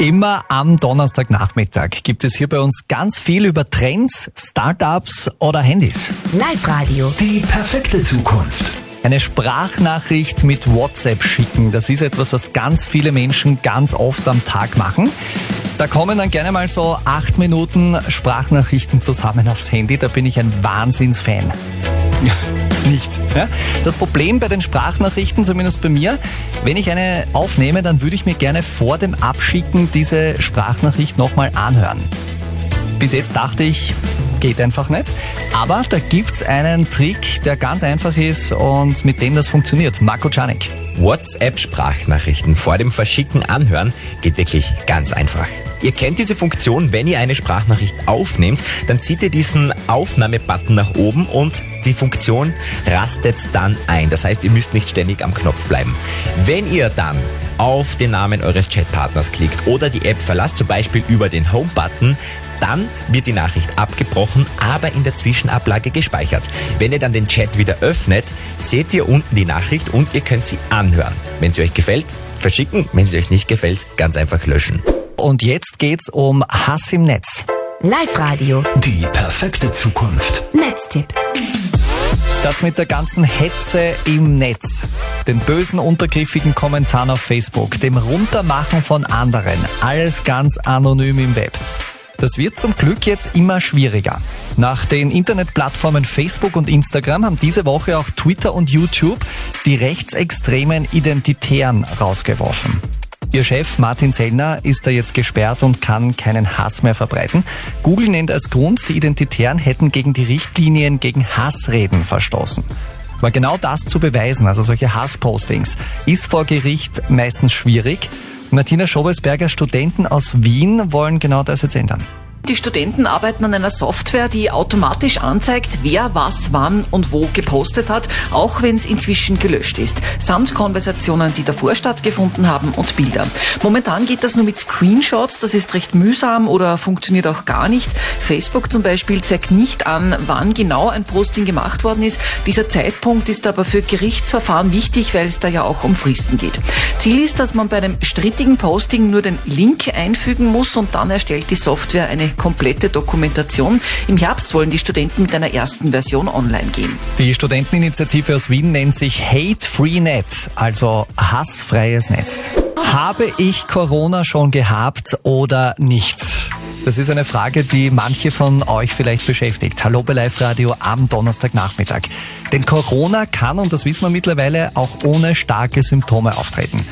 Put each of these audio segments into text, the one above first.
Immer am Donnerstagnachmittag gibt es hier bei uns ganz viel über Trends, Startups oder Handys. Live-Radio. Die perfekte Zukunft. Eine Sprachnachricht mit WhatsApp schicken, das ist etwas, was ganz viele Menschen ganz oft am Tag machen. Da kommen dann gerne mal so acht Minuten Sprachnachrichten zusammen aufs Handy. Da bin ich ein Wahnsinnsfan. Nicht. Ja? Das Problem bei den Sprachnachrichten, zumindest bei mir, wenn ich eine aufnehme, dann würde ich mir gerne vor dem Abschicken diese Sprachnachricht nochmal anhören. Bis jetzt dachte ich, geht einfach nicht. Aber da gibt's einen Trick, der ganz einfach ist und mit dem das funktioniert. Marco Czanek. WhatsApp-Sprachnachrichten vor dem Verschicken anhören geht wirklich ganz einfach. Ihr kennt diese Funktion, wenn ihr eine Sprachnachricht aufnehmt, dann zieht ihr diesen Aufnahmebutton nach oben und die Funktion rastet dann ein. Das heißt, ihr müsst nicht ständig am Knopf bleiben. Wenn ihr dann auf den Namen eures Chatpartners klickt oder die App verlasst, zum Beispiel über den Home-Button, dann wird die Nachricht abgebrochen, aber in der Zwischenablage gespeichert. Wenn ihr dann den Chat wieder öffnet, seht ihr unten die Nachricht und ihr könnt sie anhören. Wenn sie euch gefällt, verschicken. Wenn sie euch nicht gefällt, ganz einfach löschen. Und jetzt geht's um Hass im Netz. Live-Radio. Die perfekte Zukunft. Netztipp. Das mit der ganzen Hetze im Netz, den bösen, untergriffigen Kommentaren auf Facebook, dem Runtermachen von anderen, alles ganz anonym im Web. Das wird zum Glück jetzt immer schwieriger. Nach den Internetplattformen Facebook und Instagram haben diese Woche auch Twitter und YouTube die rechtsextremen Identitären rausgeworfen. Ihr Chef Martin Sellner ist da jetzt gesperrt und kann keinen Hass mehr verbreiten. Google nennt als Grund, die Identitären hätten gegen die Richtlinien gegen Hassreden verstoßen. Aber genau das zu beweisen, also solche Hasspostings, ist vor Gericht meistens schwierig. Martina Schobesberger, Studenten aus Wien wollen genau das jetzt ändern. Die Studenten arbeiten an einer Software, die automatisch anzeigt, wer was wann und wo gepostet hat, auch wenn es inzwischen gelöscht ist, samt Konversationen, die davor stattgefunden haben und Bilder. Momentan geht das nur mit Screenshots, das ist recht mühsam oder funktioniert auch gar nicht. Facebook zum Beispiel zeigt nicht an, wann genau ein Posting gemacht worden ist. Dieser Zeitpunkt ist aber für Gerichtsverfahren wichtig, weil es da ja auch um Fristen geht. Ziel ist, dass man bei einem strittigen Posting nur den Link einfügen muss und dann erstellt die Software eine komplette Dokumentation. Im Herbst wollen die Studenten mit einer ersten Version online gehen. Die Studenteninitiative aus Wien nennt sich Hate Free Net, also hassfreies Netz. Habe ich Corona schon gehabt oder nicht? Das ist eine Frage, die manche von euch vielleicht beschäftigt. Hallo bei Live Radio am Donnerstagnachmittag. Denn Corona kann, und das wissen wir mittlerweile, auch ohne starke Symptome auftreten.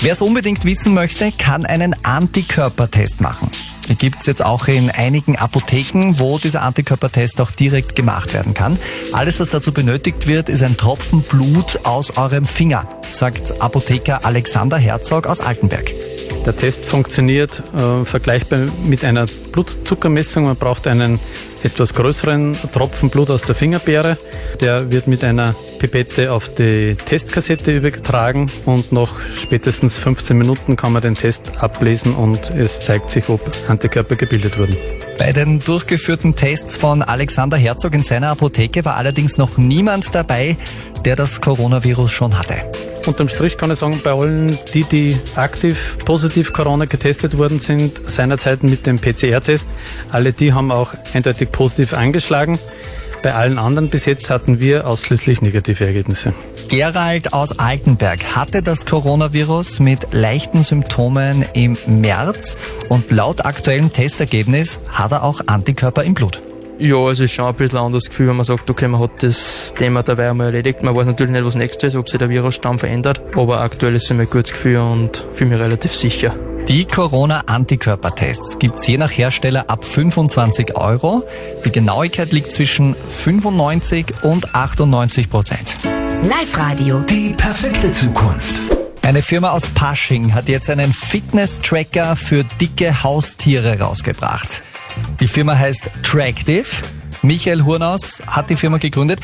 Wer es unbedingt wissen möchte, kann einen Antikörpertest machen. Die gibt's jetzt auch in einigen Apotheken, wo dieser Antikörpertest auch direkt gemacht werden kann. Alles, was dazu benötigt wird, ist ein Tropfen Blut aus eurem Finger, sagt Apotheker Alexander Herzog aus Altenberg. Der Test funktioniert äh, vergleichbar mit einer Blutzuckermessung. Man braucht einen etwas größeren Tropfen Blut aus der Fingerbeere. Der wird mit einer Pipette auf die Testkassette übertragen und nach spätestens 15 Minuten kann man den Test ablesen und es zeigt sich, ob Antikörper gebildet wurden. Bei den durchgeführten Tests von Alexander Herzog in seiner Apotheke war allerdings noch niemand dabei, der das Coronavirus schon hatte. Unterm Strich kann ich sagen, bei allen, die, die aktiv positiv Corona getestet worden sind, seinerzeit mit dem PCR-Test, alle die haben auch eindeutig positiv angeschlagen. Bei allen anderen bis jetzt hatten wir ausschließlich negative Ergebnisse. Gerald aus Altenberg hatte das Coronavirus mit leichten Symptomen im März und laut aktuellem Testergebnis hat er auch Antikörper im Blut. Ja, es ist schon ein bisschen ein anderes Gefühl, wenn man sagt, okay, man hat das Thema dabei einmal erledigt. Man weiß natürlich nicht, was nächstes ist, ob sich der Virusstamm verändert, aber aktuell ist es mir ein gutes Gefühl und fühle mich relativ sicher. Die Corona-Antikörpertests gibt's je nach Hersteller ab 25 Euro. Die Genauigkeit liegt zwischen 95 und 98 Prozent. Live-Radio. Die perfekte Zukunft. Eine Firma aus Pasching hat jetzt einen Fitness-Tracker für dicke Haustiere rausgebracht. Die Firma heißt Tractive. Michael Hurnaus hat die Firma gegründet.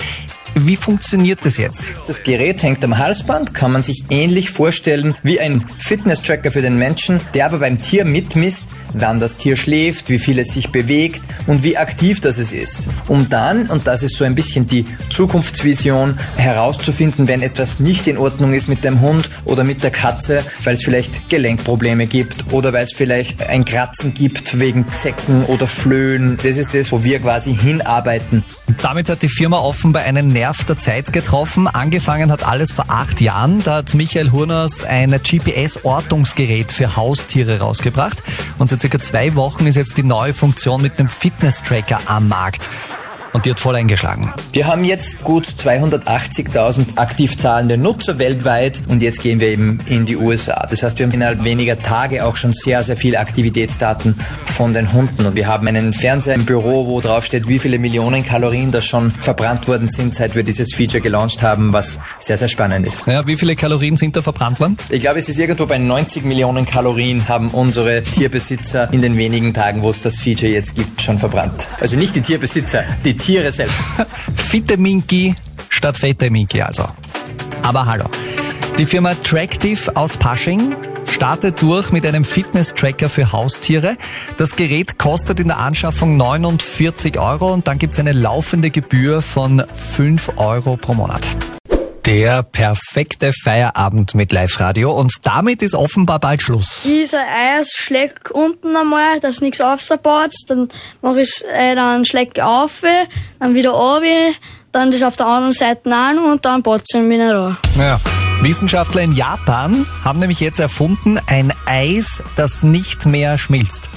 Wie funktioniert das jetzt? Das Gerät hängt am Halsband, kann man sich ähnlich vorstellen wie ein Fitness-Tracker für den Menschen, der aber beim Tier mitmisst, wann das Tier schläft, wie viel es sich bewegt und wie aktiv das es ist. Um dann, und das ist so ein bisschen die Zukunftsvision, herauszufinden, wenn etwas nicht in Ordnung ist mit dem Hund oder mit der Katze, weil es vielleicht Gelenkprobleme gibt oder weil es vielleicht ein Kratzen gibt wegen Zecken oder Flöhen. Das ist das, wo wir quasi hinarbeiten. Damit hat die Firma offenbar einen Nerv der Zeit getroffen. Angefangen hat alles vor acht Jahren. Da hat Michael Hurners ein GPS-Ortungsgerät für Haustiere rausgebracht. Und seit circa zwei Wochen ist jetzt die neue Funktion mit einem Fitness-Tracker am Markt. Und die hat voll eingeschlagen. Wir haben jetzt gut 280.000 aktiv zahlende Nutzer weltweit und jetzt gehen wir eben in die USA. Das heißt, wir haben innerhalb weniger Tage auch schon sehr, sehr viele Aktivitätsdaten von den Hunden. Und wir haben einen Fernseher im Büro, wo drauf steht, wie viele Millionen Kalorien da schon verbrannt worden sind, seit wir dieses Feature gelauncht haben, was sehr, sehr spannend ist. Naja, wie viele Kalorien sind da verbrannt worden? Ich glaube, es ist irgendwo bei 90 Millionen Kalorien haben unsere Tierbesitzer in den wenigen Tagen, wo es das Feature jetzt gibt, schon verbrannt. Also nicht die Tierbesitzer, die Tiere selbst. Fitte Minky statt fette Minky also. Aber hallo. Die Firma Tractive aus Pasching startet durch mit einem Fitness-Tracker für Haustiere. Das Gerät kostet in der Anschaffung 49 Euro und dann gibt's eine laufende Gebühr von 5 Euro pro Monat. Der perfekte Feierabend mit Live-Radio und damit ist offenbar bald Schluss. Dieser Eis schlägt unten einmal, dass nichts aufbaut, dann mache ich äh, dann schlägt auf, dann wieder runter, dann das auf der anderen Seite an und dann baut es wieder da. Ja. Wissenschaftler in Japan haben nämlich jetzt erfunden ein Eis, das nicht mehr schmilzt.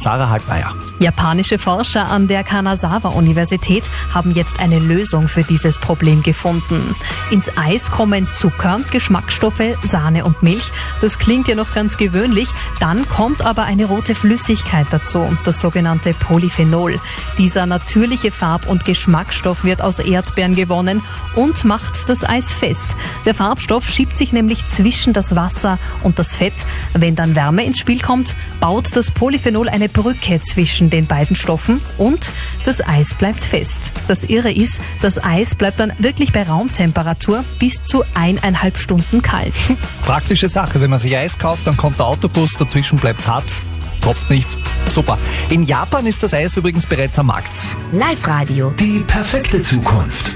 Sarah Halbmeier. Japanische Forscher an der Kanazawa-Universität haben jetzt eine Lösung für dieses Problem gefunden. Ins Eis kommen Zucker, Geschmacksstoffe, Sahne und Milch. Das klingt ja noch ganz gewöhnlich. Dann kommt aber eine rote Flüssigkeit dazu, das sogenannte Polyphenol. Dieser natürliche Farb- und Geschmacksstoff wird aus Erdbeeren gewonnen und macht das Eis fest. Der Farbstoff schiebt sich nämlich zwischen das Wasser und das Fett. Wenn dann Wärme ins Spiel kommt, baut das Polyphenol eine Brücke zwischen den beiden Stoffen und das Eis bleibt fest. Das Irre ist, das Eis bleibt dann wirklich bei Raumtemperatur bis zu eineinhalb Stunden kalt. Praktische Sache, wenn man sich Eis kauft, dann kommt der Autobus, dazwischen bleibt's hart, tropft nicht. Super. In Japan ist das Eis übrigens bereits am Markt. Live-Radio. Die perfekte Zukunft.